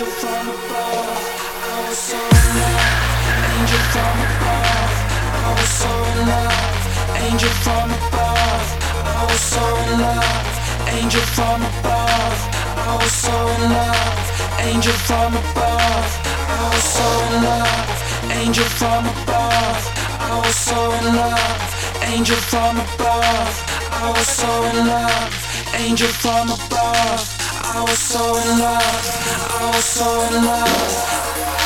from above. I was so in love. Angel from above. I was so in love. Angel from above. I was so in love. Angel from above. I was so in love. Angel from above. I was so in love. Angel from above. I was so in love. Angel from above. I was so in love. Angel from above. I was so in love. I was so in love.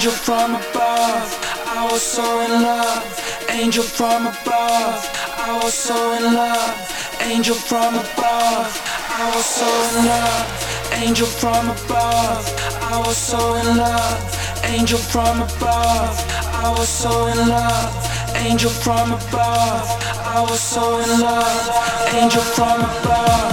Angel from above. I was so in love. Angel from above. I was so in love. Angel from above. I was so in love. Angel from above. I was so in love. Angel from above. I was so in love. Angel from above. I was so in love. Angel from above.